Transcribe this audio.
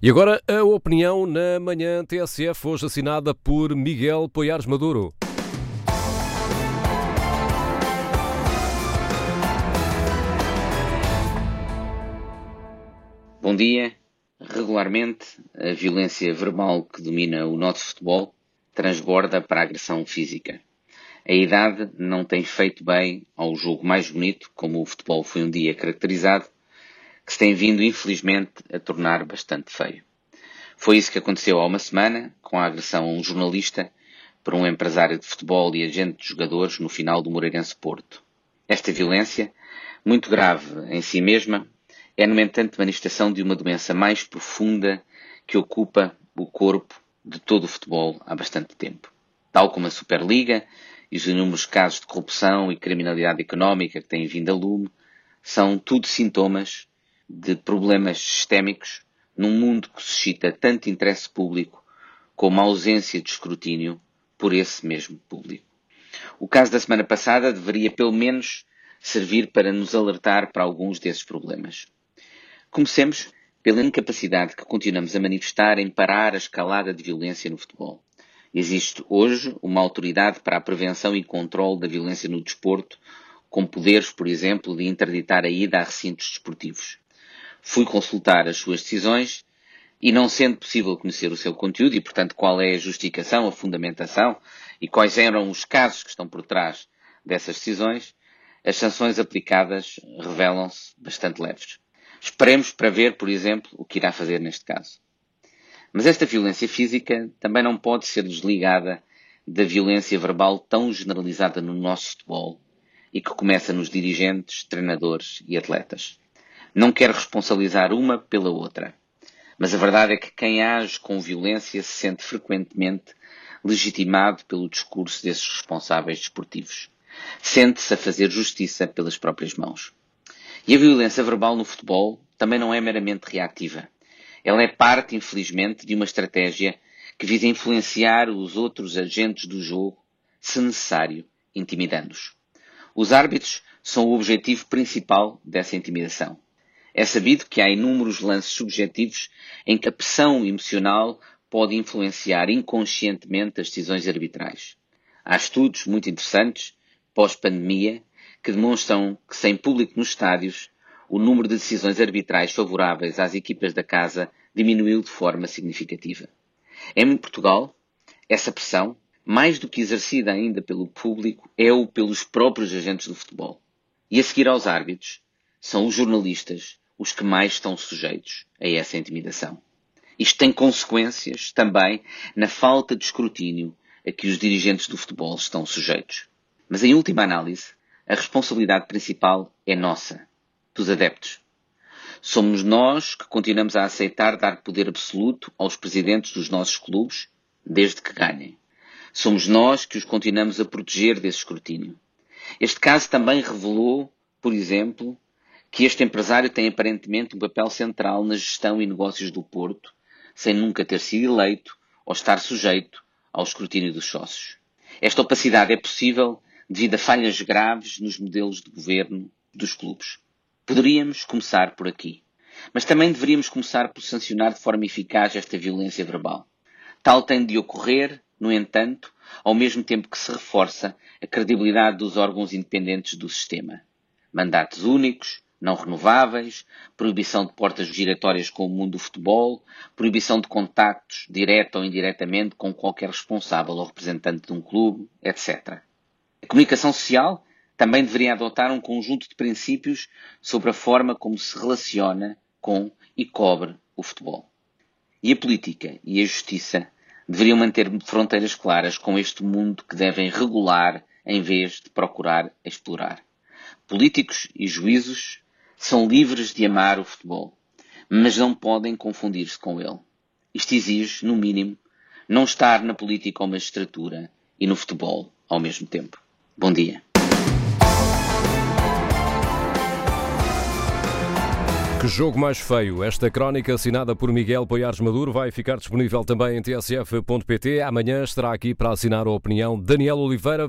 E agora a opinião na manhã TSF, hoje assinada por Miguel Poiares Maduro. Bom dia. Regularmente, a violência verbal que domina o nosso futebol transborda para a agressão física. A idade não tem feito bem ao jogo mais bonito, como o futebol foi um dia caracterizado, que se tem vindo, infelizmente, a tornar bastante feio. Foi isso que aconteceu há uma semana, com a agressão a um jornalista por um empresário de futebol e agente de jogadores no final do Moreirense Porto. Esta violência, muito grave em si mesma, é, no entanto, manifestação de uma doença mais profunda que ocupa o corpo de todo o futebol há bastante tempo. Tal como a Superliga e os inúmeros casos de corrupção e criminalidade económica que têm vindo a lume, são tudo sintomas de problemas sistémicos num mundo que suscita tanto interesse público como a ausência de escrutínio por esse mesmo público. O caso da semana passada deveria pelo menos servir para nos alertar para alguns desses problemas. Comecemos pela incapacidade que continuamos a manifestar em parar a escalada de violência no futebol. Existe hoje uma autoridade para a prevenção e controle da violência no desporto, com poderes, por exemplo, de interditar a ida a recintos desportivos fui consultar as suas decisões e não sendo possível conhecer o seu conteúdo e, portanto, qual é a justificação, a fundamentação e quais eram os casos que estão por trás dessas decisões, as sanções aplicadas revelam-se bastante leves. Esperemos para ver, por exemplo, o que irá fazer neste caso. Mas esta violência física também não pode ser desligada da violência verbal tão generalizada no nosso futebol e que começa nos dirigentes, treinadores e atletas. Não quero responsabilizar uma pela outra, mas a verdade é que quem age com violência se sente frequentemente legitimado pelo discurso desses responsáveis desportivos. Sente-se a fazer justiça pelas próprias mãos. E a violência verbal no futebol também não é meramente reativa. Ela é parte, infelizmente, de uma estratégia que visa influenciar os outros agentes do jogo, se necessário, intimidando-os. Os árbitros são o objetivo principal dessa intimidação. É sabido que há inúmeros lances subjetivos em que a pressão emocional pode influenciar inconscientemente as decisões arbitrais. Há estudos muito interessantes, pós-pandemia, que demonstram que sem público nos estádios, o número de decisões arbitrais favoráveis às equipas da casa diminuiu de forma significativa. Em Portugal, essa pressão, mais do que exercida ainda pelo público, é o pelos próprios agentes do futebol. E a seguir aos árbitros, são os jornalistas os que mais estão sujeitos a essa intimidação. Isto tem consequências também na falta de escrutínio a que os dirigentes do futebol estão sujeitos. Mas em última análise, a responsabilidade principal é nossa, dos adeptos. Somos nós que continuamos a aceitar dar poder absoluto aos presidentes dos nossos clubes, desde que ganhem. Somos nós que os continuamos a proteger desse escrutínio. Este caso também revelou, por exemplo, que este empresário tem aparentemente um papel central na gestão e negócios do Porto, sem nunca ter sido eleito ou estar sujeito ao escrutínio dos sócios. Esta opacidade é possível devido a falhas graves nos modelos de governo dos clubes. Poderíamos começar por aqui. Mas também deveríamos começar por sancionar de forma eficaz esta violência verbal. Tal tem de ocorrer, no entanto, ao mesmo tempo que se reforça a credibilidade dos órgãos independentes do sistema. Mandatos únicos, não renováveis, proibição de portas giratórias com o mundo do futebol, proibição de contactos, direto ou indiretamente, com qualquer responsável ou representante de um clube, etc. A comunicação social também deveria adotar um conjunto de princípios sobre a forma como se relaciona com e cobre o futebol. E a política e a justiça deveriam manter fronteiras claras com este mundo que devem regular em vez de procurar explorar. Políticos e juízos são livres de amar o futebol, mas não podem confundir-se com ele. Isto exige, no mínimo, não estar na política ou magistratura e no futebol ao mesmo tempo. Bom dia. Que jogo mais feio. Esta crónica assinada por Miguel Poiares Maduro vai ficar disponível também em tsf.pt. Amanhã estará aqui para assinar a opinião Daniel Oliveira.